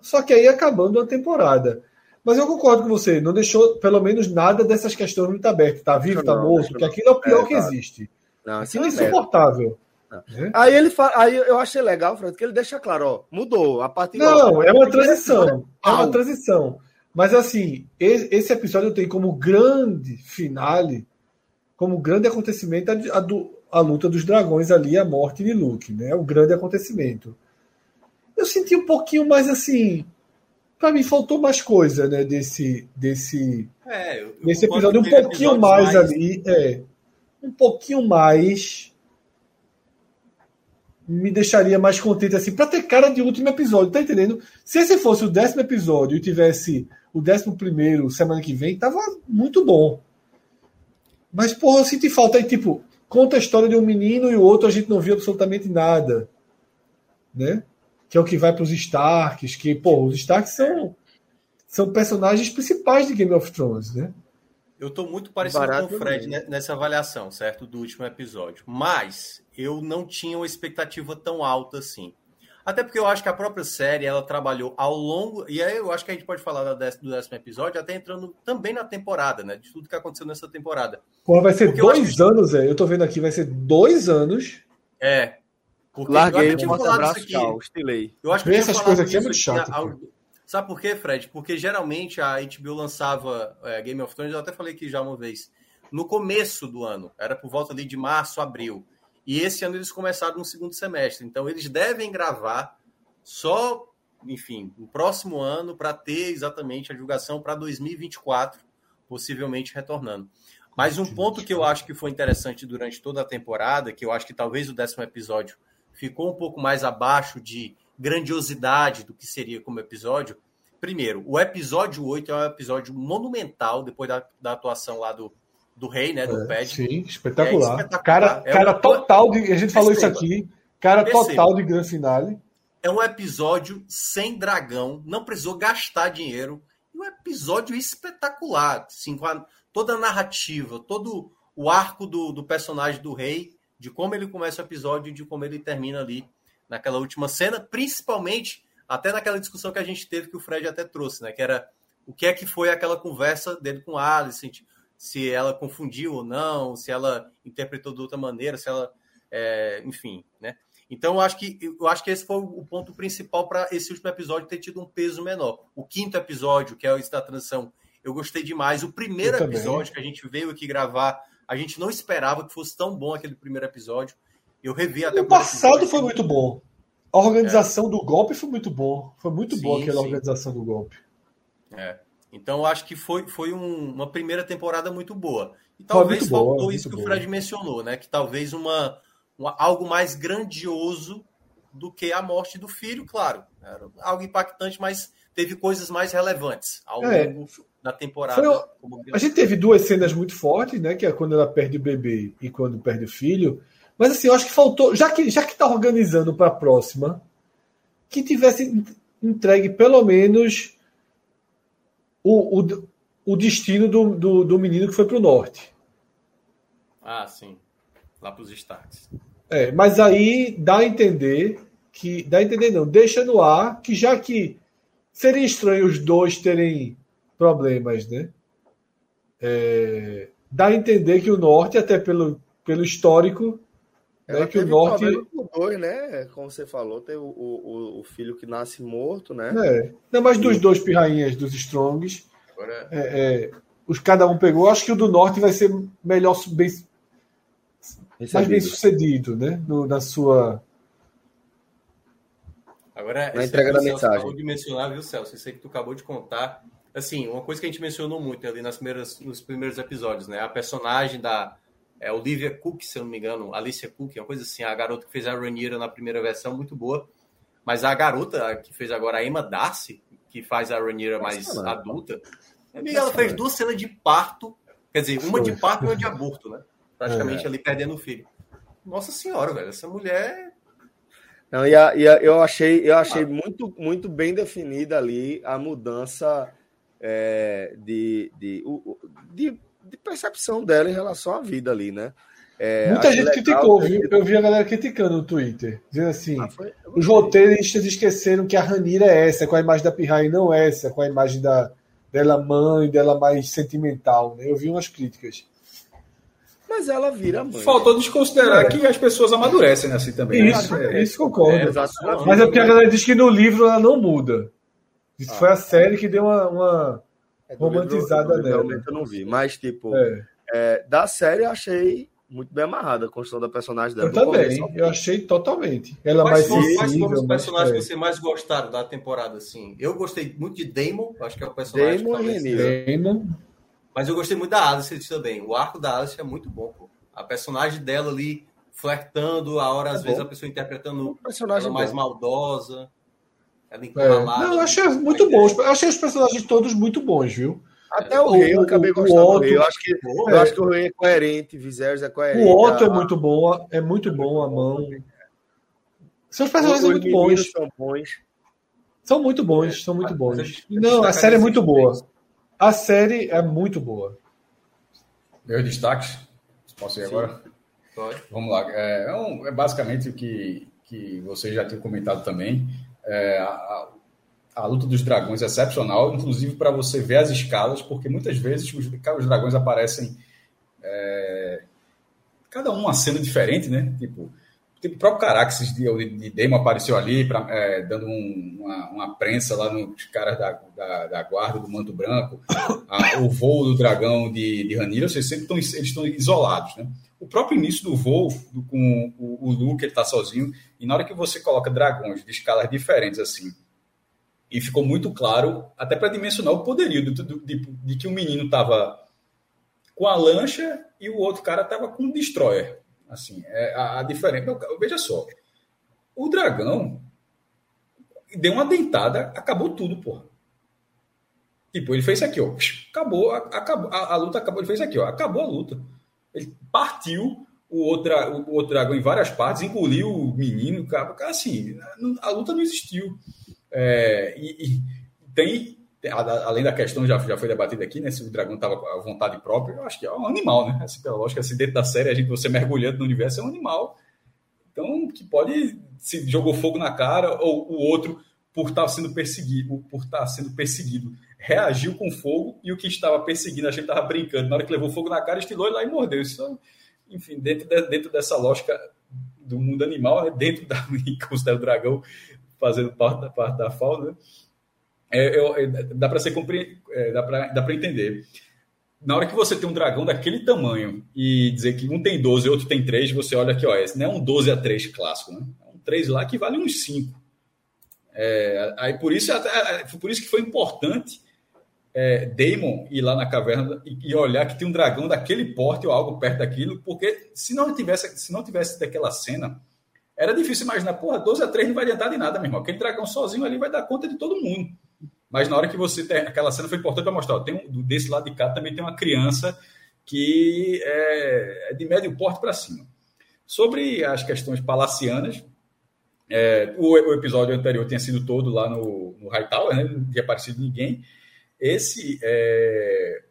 só que aí acabando a temporada. Mas eu concordo com você, não deixou pelo menos nada dessas questões muito abertas. Tá vivo, não, tá morto, porque aquilo é o pior é, que existe. Não, aquilo é, é insuportável. Né? Aí ele fala, aí eu achei legal, Fred, que ele deixa claro, ó, mudou a partir Não, é uma transição. É uma transição. Mas assim, esse episódio tem como grande finale, como grande acontecimento a, do, a luta dos dragões ali, a morte de Luke, né? O grande acontecimento. Eu senti um pouquinho mais assim, para mim faltou mais coisa, né, desse desse é, eu, desse episódio um pouquinho mais, mais, ali, é, um pouquinho mais me deixaria mais contente assim, para ter cara de último episódio, tá entendendo? Se esse fosse o décimo episódio e tivesse o décimo primeiro semana que vem, tava muito bom. Mas porra, eu senti falta aí, tipo, conta a história de um menino e o outro a gente não viu absolutamente nada, né? Que é o que vai para os Starks, que, pô, os Starks são, são personagens principais de Game of Thrones, né? Eu estou muito parecido Barato com o Fred também. nessa avaliação, certo? Do último episódio. Mas eu não tinha uma expectativa tão alta assim. Até porque eu acho que a própria série ela trabalhou ao longo. E aí eu acho que a gente pode falar do décimo episódio, até entrando também na temporada, né? De tudo que aconteceu nessa temporada. Pô, vai ser porque dois anos, é. Eu tô vendo aqui, vai ser dois anos. É, porque Larguei, um forte abraço, tchau, estilei. Eu acho que essas coisas aqui é muito chato. Há, Sabe por quê, Fred? Porque geralmente a HBO lançava é, Game of Thrones, eu até falei aqui já uma vez, no começo do ano, era por volta ali de março, abril. E esse ano eles começaram no segundo semestre. Então eles devem gravar só, enfim, no próximo ano para ter exatamente a divulgação para 2024, possivelmente retornando. Mas um ponto que eu acho que foi interessante durante toda a temporada, que eu acho que talvez o décimo episódio ficou um pouco mais abaixo de grandiosidade do que seria como episódio. Primeiro, o episódio 8 é um episódio monumental, depois da, da atuação lá do, do rei, né? Do é, Sim, espetacular. É espetacular. Cara, é cara total de. A gente falou isso aqui. Cara Perceba. total de grande finale. É um episódio sem dragão, não precisou gastar dinheiro. E um episódio espetacular. Assim, com a, toda a narrativa, todo o arco do, do personagem do rei, de como ele começa o episódio e de como ele termina ali naquela última cena, principalmente até naquela discussão que a gente teve que o Fred até trouxe, né? Que era o que é que foi aquela conversa dele com a Alice, se ela confundiu ou não, se ela interpretou de outra maneira, se ela, é, enfim, né? Então eu acho que eu acho que esse foi o ponto principal para esse último episódio ter tido um peso menor. O quinto episódio, que é o da transição, eu gostei demais. O primeiro episódio que a gente veio aqui gravar, a gente não esperava que fosse tão bom aquele primeiro episódio. Eu revi até o passado foi muito bom. A organização é. do golpe foi muito bom. Foi muito sim, boa aquela sim. organização do golpe. É. Então eu acho que foi, foi um, uma primeira temporada muito boa. E talvez faltou boa, isso que boa. o Fred mencionou, né? Que talvez uma, uma, algo mais grandioso do que a morte do filho, claro. Era algo impactante, mas teve coisas mais relevantes ao é, longo da temporada. Foi, a gente teve duas cenas muito fortes, né? Que é quando ela perde o bebê e quando perde o filho. Mas assim, eu acho que faltou, já que já que está organizando para a próxima, que tivesse entregue pelo menos o, o, o destino do, do, do menino que foi para o norte. Ah, sim. Lá para os Starks. É, mas aí dá a entender que. Dá a entender, não, deixa no ar que já que seria estranho os dois terem problemas, né? É, dá a entender que o norte, até pelo, pelo histórico, né, que o norte. Dois, né? Como você falou, tem o, o, o, filho que nasce morto, né? É. Não, mas dos dois pirrainhas dos Strongs, Agora... é, é, os cada um pegou. Acho que o do norte vai ser melhor, bem, mais bem sucedido, né? No, na sua. Agora, na entrega da mensagem. acabou de mencionar, viu, Celso? Isso aí que tu acabou de contar. Assim, uma coisa que a gente mencionou muito ali nas primeiras, nos primeiros episódios, né? A personagem da é, Olivia Cook, se eu não me engano, Alicia Cook, uma coisa assim, a garota que fez a Rhaenyra na primeira versão, muito boa. Mas a garota que fez agora a Emma Darcy, que faz a Rhaenyra mais adulta, ela fez duas cenas de parto, quer dizer, uma de parto e uma de aborto, né? Praticamente é. ali perdendo o filho. Nossa senhora, velho, essa mulher não, e, a, e a, eu achei, eu achei ah. muito, muito bem definida ali a mudança é, de, de, de, de percepção dela em relação à vida ali, né? É, Muita gente criticou, viu? Eu vi a galera criticando no Twitter, dizendo assim: ah, foi, os roteiristas esqueceram que a Ranira é essa, com a imagem da Pirraia não é essa, com a imagem da, dela mãe, dela mais sentimental. Né? Eu vi umas críticas. Mas ela vira mãe. Faltou desconsiderar é. que as pessoas amadurecem assim também. Né? Isso, né? isso concordo. É, Mas é porque a galera diz que no livro ela não muda. Isso ah, foi a série que deu uma, uma é, romantizada nela. Realmente eu não vi, mas tipo, é. é. da série eu achei muito bem amarrada a construção da personagem dela. Eu também, começo. eu achei totalmente. Ela quais mais foram, quais foram os personagens que você mais gostaram da temporada, assim? Eu gostei muito de Damon, acho que é o personagem Damon que Damon. Mas eu gostei muito da Alice também. O arco da Alice é muito bom, pô. A personagem dela ali flertando, a hora, às é vezes, a pessoa interpretando um personagem mais maldosa. Ela é. Não, eu achei muito bom. Eu achei os personagens todos muito bons, viu? Até o, rei, eu acabei o, gostando o Otto, do rei. Eu acho, que, é. eu acho que o rei é coerente, Viserys é coerente. O Otto a... é muito bom, é muito bom a mão. Seus personagens são muito bons. São bons. São muito bons, são muito bons. Não, a série é muito boa. A série é muito boa. Meus destaques? Posso ir Sim. agora? Pode. Vamos lá. É, é, um, é, basicamente o que, que vocês já tinham comentado também. É, a, a luta dos dragões é excepcional, inclusive para você ver as escalas, porque muitas vezes os, os dragões aparecem é, cada um uma cena diferente, né? Tipo, o próprio Caraxes de, de Demo apareceu ali, pra, é, dando um, uma, uma, prensa lá nos caras da, da, da guarda do Manto Branco. A, o voo do dragão de, de Ranira, vocês sempre estão, eles estão isolados. Né? O próprio início do voo, do, com o, o Luke, ele está sozinho, e na hora que você coloca dragões de escalas diferentes assim, e ficou muito claro, até para dimensionar o poderio de, de, de que o menino estava com a lancha e o outro cara estava com o destroyer. Assim, é a, a diferença. Veja só, o dragão deu uma dentada, acabou tudo, porra. Tipo, ele fez isso aqui, ó. Acabou, acabou a, a, luta acabou. Ele fez isso aqui, ó. Acabou a luta. Ele partiu o outro, o outro dragão em várias partes, engoliu o menino, cara. Assim, a luta não existiu. É, e, e tem, além da questão já, já foi debatida aqui, né? Se o dragão estava à vontade própria, eu acho que é um animal, né? Assim, pela lógica, assim, dentro da série, a gente, você mergulhando no universo, é um animal. Então, que pode, se jogou fogo na cara, ou o outro, por estar sendo perseguido, por estar sendo perseguido, reagiu com fogo, e o que estava perseguindo, a gente estava brincando, na hora que levou fogo na cara, estilou lá e mordeu. Isso, enfim, dentro, de, dentro dessa lógica do mundo animal, né? dentro da considera o dragão fazendo parte da, parte da fauna, né? é, eu, é, dá para ser é, dá para dá entender. Na hora que você tem um dragão daquele tamanho e dizer que um tem 12 e outro tem 3, você olha aqui, ó, esse não é um 12 a 3 clássico, né? É um 3 lá que vale uns 5. É, aí por isso, até, por isso que foi importante é, Damon ir lá na caverna e, e, olhar que tem um dragão daquele porte ou algo perto daquilo, porque se não tivesse, se não tivesse daquela cena, era difícil imaginar, porra, 12 a 3 não vai adiantar de nada, meu irmão. Aquele dragão sozinho ali vai dar conta de todo mundo. Mas na hora que você tem. Aquela cena foi importante para mostrar. Tem um, desse lado de cá também tem uma criança que é, é de médio porte para cima. Sobre as questões palacianas, é, o, o, episódio anterior tinha sido todo lá no, no Hightower, né? não tinha aparecido ninguém. Esse é,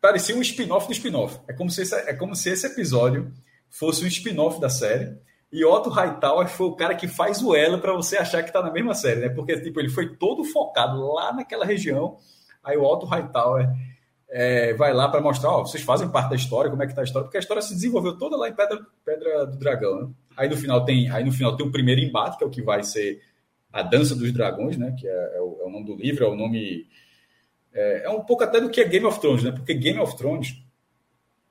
parecia um spin-off do spin-off. É, como se esse, é como se esse episódio fosse um spin-off da série e Otto Hightower foi o cara que faz o elo para você achar que está na mesma série, né? Porque tipo, ele foi todo focado lá naquela região. Aí o Otto Hightower é, vai lá para mostrar, ó, vocês fazem parte da história, como é que tá a história, porque a história se desenvolveu toda lá em Pedra, Pedra do Dragão, né? Aí no final tem, aí no final tem o primeiro embate, que é o que vai ser a Dança dos Dragões, né? Que é, é, o, é o, nome do livro, é o nome é, é, um pouco até do que é Game of Thrones, né? Porque Game of Thrones,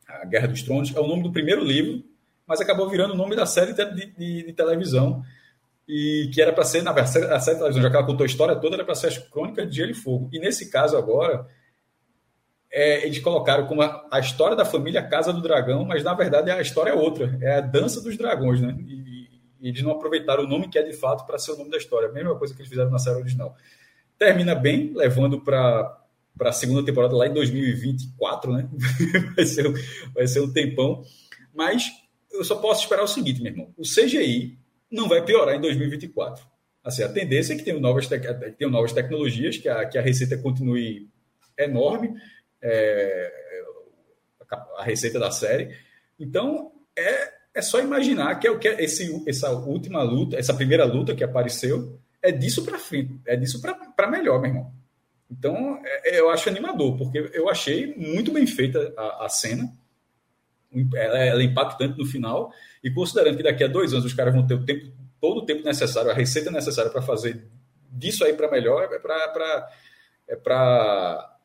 a Guerra dos Tronos, é o nome do primeiro livro mas acabou virando o nome da série de, de, de televisão e que era para ser, na verdade, a série de televisão, já que ela contou a história toda, era para ser as crônicas de Gelo e Fogo. E nesse caso agora, é, eles colocaram como a, a, história da família Casa do Dragão, mas na verdade a história é outra, é a Dança dos Dragões, né? E, e eles não aproveitaram o nome que é de fato para ser o nome da história, a mesma coisa que eles fizeram na série original. Termina bem, levando para para a segunda temporada lá em 2024, né? vai, ser, vai ser um tempão, mas eu só posso esperar o seguinte, meu irmão: o CGI não vai piorar em 2024. Assim, a tendência é que tenham novas, te tenham novas tecnologias, que a, que a receita continue enorme, é, a receita da série. Então, é, é só imaginar que é o que é esse, essa última luta, essa primeira luta que apareceu, é disso para frente, é disso para melhor, meu irmão. Então, é, eu acho animador, porque eu achei muito bem feita a, a cena ela, ela é impactante no final, e considerando que daqui a dois anos os caras vão ter o tempo, todo o tempo necessário, a receita necessária para fazer disso aí para melhor, é para é para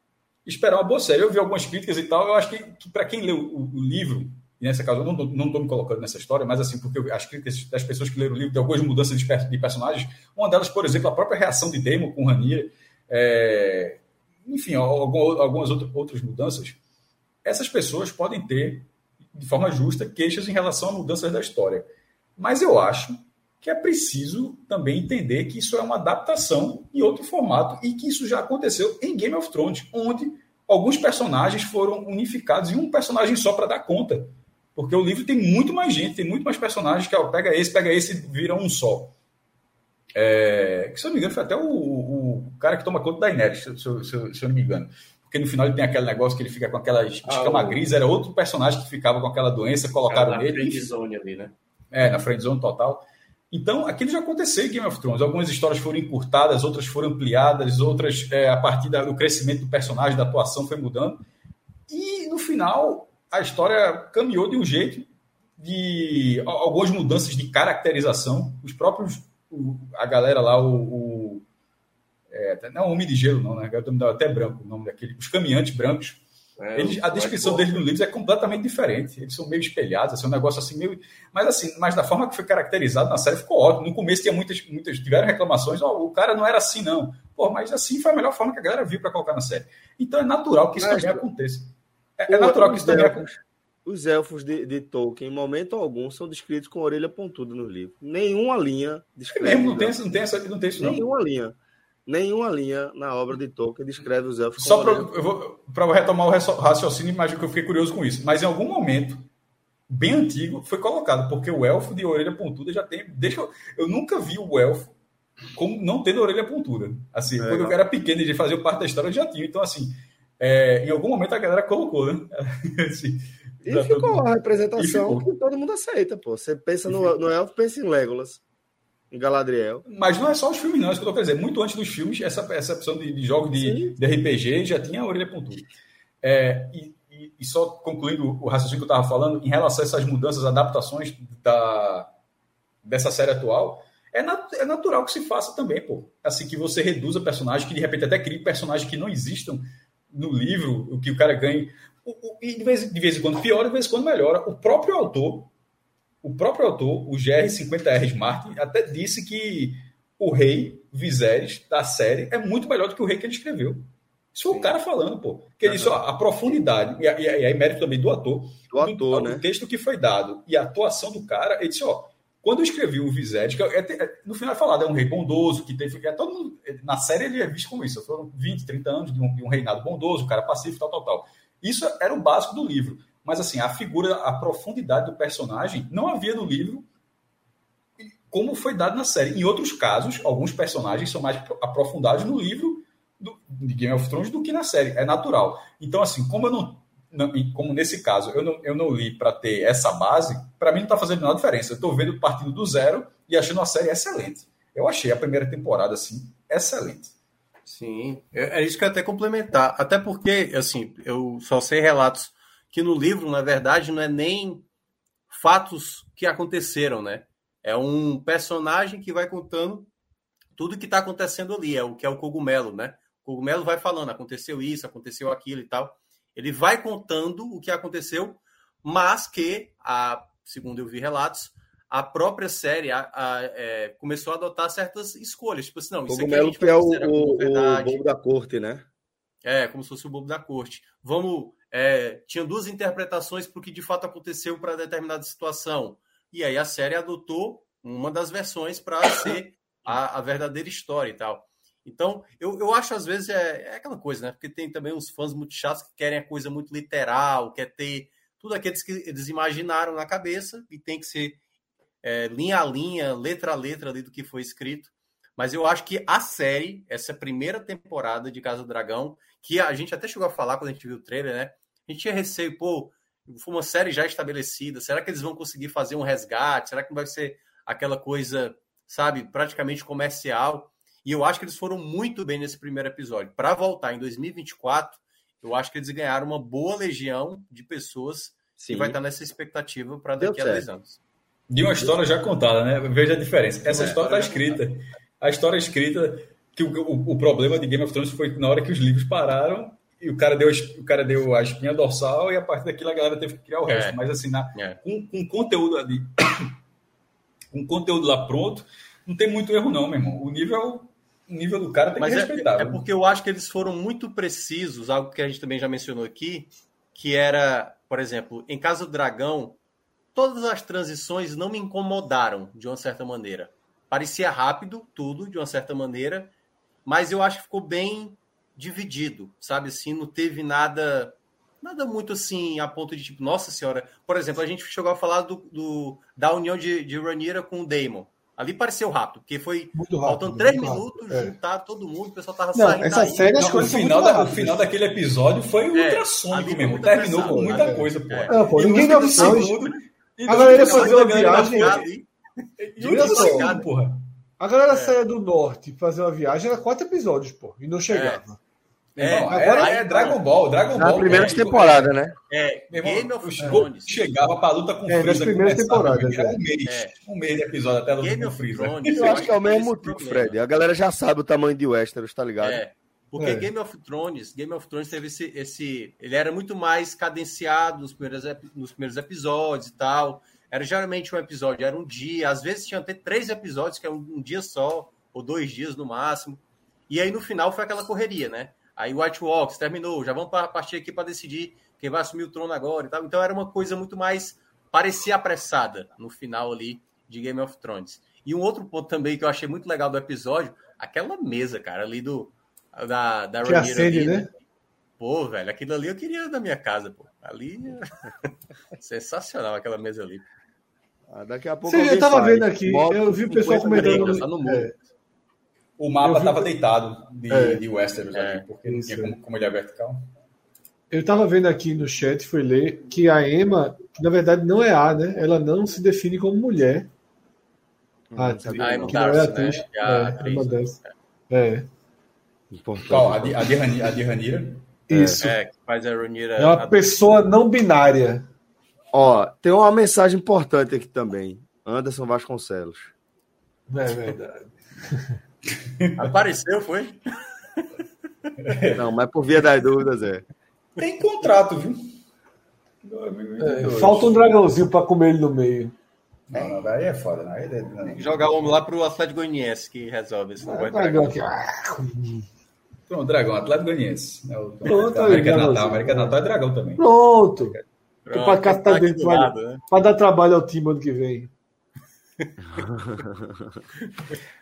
esperar uma boa série. Eu vi algumas críticas e tal, eu acho que, que para quem leu o, o, livro, e nessa caso eu não estou me colocando nessa história, mas assim, porque as críticas das pessoas que leram o livro, de algumas mudanças de, de personagens, uma delas, por exemplo, a própria reação de Damon com Rania, é, enfim, algumas outras mudanças, essas pessoas podem ter de forma justa, queixas em relação a mudanças da história. Mas eu acho que é preciso também entender que isso é uma adaptação em outro formato e que isso já aconteceu em Game of Thrones, onde alguns personagens foram unificados em um personagem só para dar conta. Porque o livro tem muito mais gente, tem muito mais personagens que ó, pega esse, pega esse vira um só. É, que, se eu não me engano, foi até o cara que toma conta da Daenerys, se, se, se, se eu não me engano. Porque no final ele tem aquele negócio que ele fica com aquela escama ah, gris, era outro personagem que ficava com aquela doença, colocaram na nele. Na friendzone ali, né? É, na friendzone total. Então, aquilo já aconteceu em Game of Thrones. Algumas histórias foram encurtadas, outras foram ampliadas, outras, é, a partir do crescimento do personagem, da atuação, foi mudando. E, no final, a história caminhou de um jeito de algumas mudanças de caracterização. Os próprios, a galera lá, o. é, não Homem de Gelo, não, né? Até branco o nome daquele. Os caminhantes brancos. É, eles, a descrição deles no livro é completamente diferente. Eles são meio espelhados, assim, um negócio assim meio. Mas assim, mas da forma que foi caracterizado na série ficou ótimo. No começo tinha muitas, muitas tiveram reclamações. Oh, o cara não era assim, não. Pô, mas assim foi a melhor forma que a galera viu para colocar na série. Então é natural que isso mas, também aconteça. É, é natural que isso também aconteça. Os elfos de, de, Tolkien, em momento algum, são descritos com orelha pontuda no livro. Nenhuma linha descreve. É mesmo, não tem, não tem, essa, não tem isso, não. Nenhuma linha. Nenhuma linha na obra de Tolkien descreve os elfos Só para retomar o raciocínio, imagino que eu fiquei curioso com isso. Mas em algum momento, bem antigo, foi colocado, porque o elfo de orelha pontuda já tem. Deixa eu, eu nunca vi o elfo como não tendo orelha pontuda. Assim, é, quando eu era pequeno e de fazer parte da história, eu já tinha. Então, assim, é, em algum momento a galera colocou, né? assim, e ficou a representação ficou. que todo mundo aceita, pô. Você pensa no, no Elfo, pensa em Legolas, em Galadriel. Mas não é só os filmes, não. É isso que eu tô querendo dizer. Muito antes dos filmes, essa, essa opção de, de jogo de, de, RPG já tinha a orelha pontuda. É, e, e, e, só concluindo o raciocínio que eu estava falando, em relação a essas mudanças, adaptações da, dessa série atual, é, nat é natural que se faça também, pô. Assim, que você reduza personagens, que de repente até crie personagens que não existam no livro, o que o cara ganhe e de vez, de vez em quando piora, de vez em quando melhora. O próprio autor, o próprio autor, o GR50R Martin, até disse que o rei Viserys da série é muito melhor do que o rei que ele escreveu. Isso foi o cara falando, pô. Que ele disse, ó, a profundidade, e, aí mérito também do ator, do ator, do, né? O texto que foi dado e a atuação do cara, ele disse, ó, quando eu escrevi o Viserys, que é, é, no final é falado, é um rei bondoso, que teve. É todo mundo, na série ele é visto como isso. Foram 20, 30 anos de um, de um reinado bondoso, um cara pacífico, tal, tal, tal. Isso era o básico do livro. Mas assim, a figura, a profundidade do personagem não havia no livro como foi dado na série. Em outros casos, alguns personagens são mais aprofundados no livro do, de Game of Thrones do que na série. É natural. Então, assim, como eu não. não como nesse caso, eu não, eu não li para ter essa base, para mim não está fazendo nenhuma diferença. Eu estou vendo partindo do zero e achando a série excelente. Eu achei a primeira temporada, assim, excelente. Sim, é, é isso que eu até complementar. Até porque, assim, eu só sei relatos que no livro, na verdade, não é nem fatos que aconteceram, né? É um personagem que vai contando tudo que está acontecendo ali, é o que é o cogumelo, né? O cogumelo vai falando, aconteceu isso, aconteceu aquilo e tal. Ele vai contando o que aconteceu, mas que, a, segundo eu vi relatos, a própria série a, a, é, começou a adotar certas escolhas. Tipo assim, não, isso Cogumelo aqui é o, o, o da corte, né? É, como se fosse o bobo da corte. Vamos. É, tinha duas interpretações para o que de fato aconteceu para determinada situação. E aí a série adotou uma das versões para ser a, a, verdadeira história e tal. Então, eu, eu acho às vezes é, é aquela coisa, né? Porque tem também uns fãs muito chatos que querem a coisa muito literal, quer ter tudo aqueles que eles imaginaram na cabeça e tem que ser é, linha a linha, letra a letra ali do que foi escrito. Mas eu acho que a série, essa primeira temporada de Casa do Dragão, que a gente até chegou a falar quando a gente viu o trailer, né? A gente tinha receio, pô, foi uma série já estabelecida, será que eles vão conseguir fazer um resgate? Será que não vai ser aquela coisa, sabe, praticamente comercial? E eu acho que eles foram muito bem nesse primeiro episódio. Para voltar em 2024, eu acho que eles ganharam uma boa legião de pessoas Sim. que vai estar nessa expectativa para daqui Deu a certo. dois anos. De uma história já contada, né? Veja a diferença. Essa é. história está escrita. A história é escrita que o, o, o, problema de Game of Thrones foi na hora que os livros pararam e o cara deu, o cara deu a espinha dorsal e a partir daquilo a galera teve que criar o resto. É. Mas assim, na, é. com, com conteúdo ali, com conteúdo lá pronto, não tem muito erro não, meu irmão. O nível, o nível do cara tem Mas que é, respeitar. É, é porque eu acho que eles foram muito precisos, algo que a gente também já mencionou aqui, que era, por exemplo, em Casa do Dragão, todas as transições não me incomodaram de uma certa maneira. Parecia rápido tudo, de uma certa maneira, mas eu acho que ficou bem dividido, sabe? Assim, não teve nada nada muito assim a ponto de tipo, nossa senhora. Por exemplo, a gente chegou a falar do, do da união de, de Rhaenyra com o Daemon. Ali pareceu rápido, porque foi rápido, faltando três minutos, rápido, é. juntar todo mundo, o pessoal tava não, saindo. Essa daí. série, não, o, final da, o final daquele episódio foi é, ultrassônico mesmo. Terminou com muita né? coisa, pô. É. Não, pô ninguém deu a galera ia fazer uma viagem. Olha só, porra. A galera é. saia do norte fazer uma viagem, era quatro episódios, pô, e não chegava. É, agora é, Dragon Ball, Dragon Na Ball. primeira é, temporada, né? É, Game of Thrones. Chegava pra luta com É, nas Freeza. primeiras temporadas, Era é. um mês. É. Um mês de episódio até a luta Game com of Freeza. Thrones. Eu acho que é o mesmo motivo, problema. Fred. A galera já sabe o tamanho de Westeros, tá ligado? É. Porque É. Game of Thrones, Game of Thrones teve esse, esse. Ele era muito mais cadenciado nos primeiros, nos primeiros episódios e tal. Era geralmente um episódio, era um dia. Às vezes tinha até três episódios, que é um, um dia só, ou dois dias no máximo. E aí no final foi aquela correria, né? Aí o White Walks terminou, já vamos pa- partir aqui para decidir quem vai assumir o trono agora e tal. Então era uma coisa muito mais. parecia apressada no final ali de Game of Thrones. E um outro ponto também que eu achei muito legal do episódio, aquela mesa, cara, ali do. Da, da Que Rhaenyra acende, ali, né? Pô, velho, aquilo ali eu queria na minha casa, pô. Ali. Sensacional aquela mesa ali. Ah, daqui a pouco. Você, eu tava vendo aqui, eu vi o pessoal 50 comentando. tá no mundo. é, O mapa Eu vi- estava deitado de, É. de Westeros É. ali, porque não tinha é. como, como ele é vertical. eu tava vendo aqui no chat, fui ler, que a Emma, que na verdade não é A, né? Ela não se define como mulher. Hum, A não atriz, Ah, não. Emma que não é Darcy, atriz. né? É, A atriz, Emma né? Darcy. É, Importante. Qual? A de, a de, Rani- a de Ranira? isso. É, que faz a Rhaenyra. É uma pessoa não binária. Ó, tem uma mensagem importante aqui também. Anderson Vasconcelos. Não é verdade. Apareceu, foi? Não, mas por via das dúvidas é. Tem contrato, viu? É, 2022. falta um dragãozinho pra comer ele no meio. Não, não, aí é foda. Não, aí é, não. Tem que jogar o homem lá pro Atlético Goianiense que resolve esse É, negócio. dragão aqui. Ah, Pronto, Dragão, Atlético Goianiense. É o, Pronto, América. Natal. América Natal é Dragão também. Pronto. Pronto, pra cá tá aqui dentro, lado, né? Pra dar trabalho ao time ano que vem.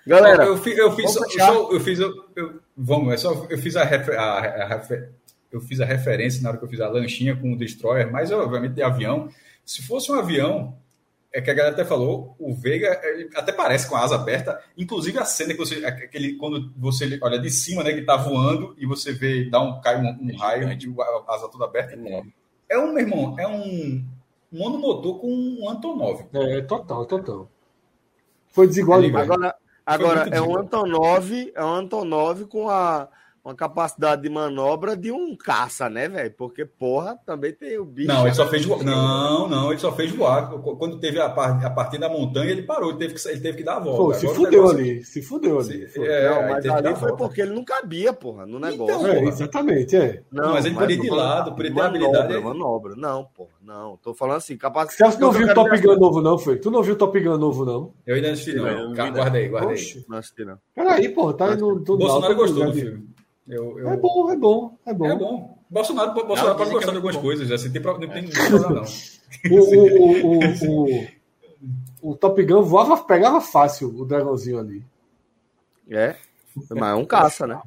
Galera, eu fiz, eu fiz, vamos só- eu fiz, eu, eu- vamos, é só, eu fiz a, refer, a, a refer- eu fiz a referência na hora que eu fiz a lanchinha com o Destroyer, mas obviamente de avião. Se fosse um avião, é que a galera até falou, o Veiga ele até parece com a asa aberta, inclusive a cena que você, aquele, quando você olha de cima, né, que tá voando e você vê, dá um, cai um, um raio, de a asa toda aberta. É um, meu irmão, é um monomotor com um Antonov. É, total, total. Foi desigual Ele- demais. agora, agora é um. Antonov, é um Antonov com a, uma capacidade de manobra de um caça, né, velho? Porque, porra, também tem o bicho. Não, ele só fez voar. Não, não, ele só fez voar. Quando teve a, par- a partida da montanha, ele parou, ele teve que, ele teve que dar a volta. Pô, se Agora fudeu negócio- ali. Se fudeu ali. Se- é, Não, mas ali foi porque ele não cabia, porra, no negócio. Então, É, porra. exatamente, é. Não, mas ele podia ir de lado, podia ter manobra, habilidade. Manobra, não, porra, não. Tô falando assim, capacidade. Celso não viu o Top Gun novo, não, foi? Tu não viu o Top Gun novo, não? Eu ainda não assisti, não. Guarda aí, guarda aí. Não assisti, não. Peraí, pô, tá aí no. do Bolsonaro gostou do né? filme. Eu, eu- É bom, é bom, é bom. É bom. Bolsonaro, Bolsonaro Não, pode que gostar é de algumas bom. coisas, assim, tem, não tem problema, não. O, o, o, o, o, o Top Gun voava, pegava fácil o dragãozinho ali. É, mas é um caça, né?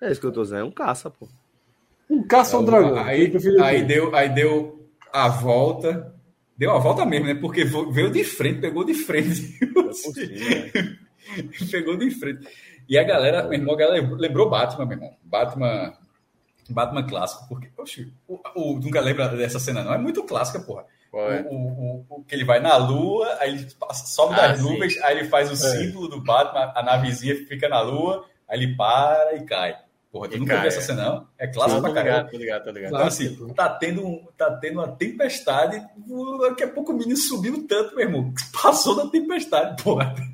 É isso que eu tô dizendo, é um caça, pô. Um caça ou um dragão. Aí, aí, deu, aí deu a volta. Deu a volta mesmo, né? Porque veio de frente, pegou de frente. pegou de frente. E a galera, meu irmão, a galera lembrou Batman, meu irmão. Batman, Batman clássico. Porque, oxe, o, o, nunca lembra dessa cena, não? É muito clássica, porra. É? O, o, o- que ele vai na lua, aí ele passa- sobe Ah, das sim. nuvens, aí ele faz o símbolo do Batman, a navezinha fica na lua, aí ele para e cai. Porra, tu E nunca cai, viu essa é. cena, não? É clássico pra ligado, tô ligado, tô ligado. Então, assim, tá tendo, tá tendo uma tempestade. Daqui a pouco o menino subiu tanto, meu irmão. Passou da tempestade, porra.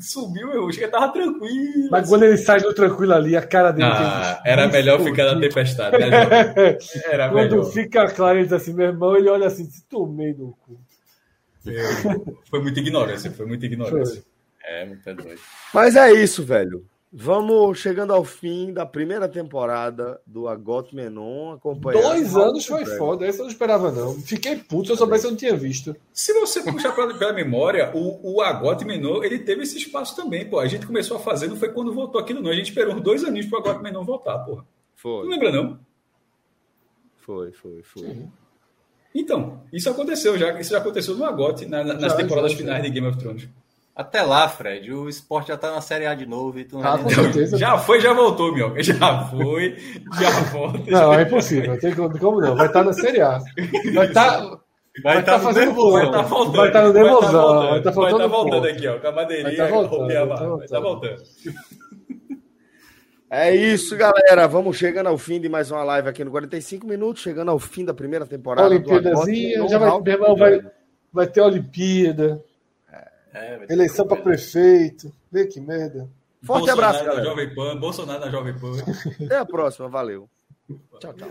Subiu, meu irmão, chega tava tranquilo. Mas quando ele sai do tranquilo ali, a cara dele. Ah, tem- era melhor ficar na tempestade, né? Era Quando melhor. fica claro, ele diz assim, meu irmão, ele olha assim, se tomei no cu. Foi muita ignorância, foi muita ignorância. É, muito doido. Mas é isso, velho. Vamos chegando ao fim da primeira temporada do Agot Menon. acompanhando Dois anos foi foda, essa eu não esperava, não. Fiquei puto, se eu soubesse eu não tinha visto. Se você puxar pela, pela memória, o, o Agote Menor, ele teve esse espaço também, pô. A gente começou a fazer, não foi quando voltou aquilo, não. A gente esperou uns dois aninhos pro Agote Menor voltar, porra. Não Foi, lembra, não? foi, foi, foi. Então, isso aconteceu já. Isso já aconteceu no Agote, na- na- nas Já, temporadas já, finais de Game of Thrones. Até lá, Fred, o esporte já tá na Série A de novo e tu não Ah, vai certeza. Já foi, já voltou, meu. Já foi, já volta. Não, é impossível, não tem como, não. Vai estar na Série A. Vai estar. Vai Vai estar tá fazendo nervoso. Vai estar voltando. Vai tá no vai nervosão, voltando, vai tá faltando vai tá voltando aqui, ó. Com a madeirinha, Vai tá voltando, roupinha, vai tá vai tá voltando. É isso, galera. Vamos chegando ao fim de mais uma live aqui no 45 minutos, chegando ao fim da primeira temporada. Olimpíadazinha, já vai, meu irmão, vai, vai ter Olimpíada. É, eleição para prefeito. Vê que merda. Forte Bolsonaro abraço, galera. Jovem Pan, Bolsonaro na Jovem Pan. Até a próxima, valeu. Tchau, tchau.